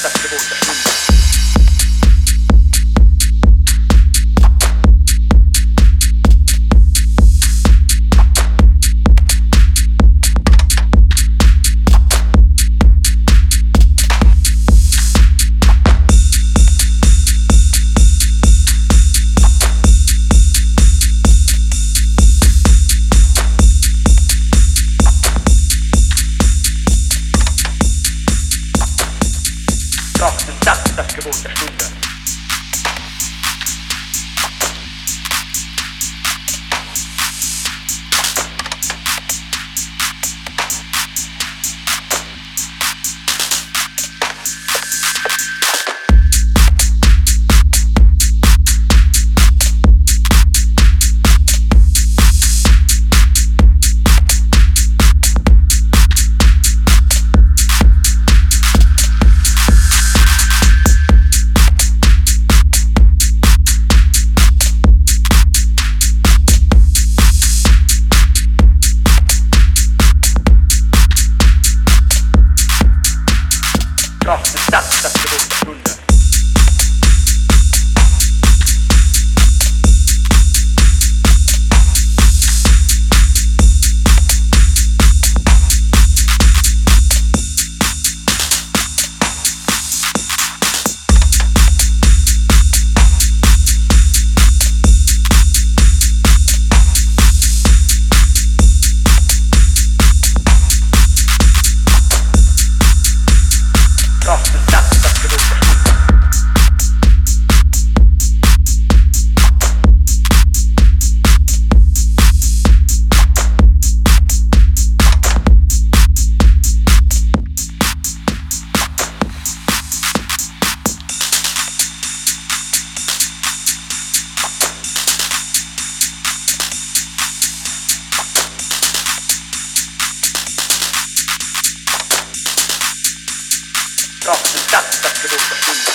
susceptible to humor. Goodbye. soft and dust up to the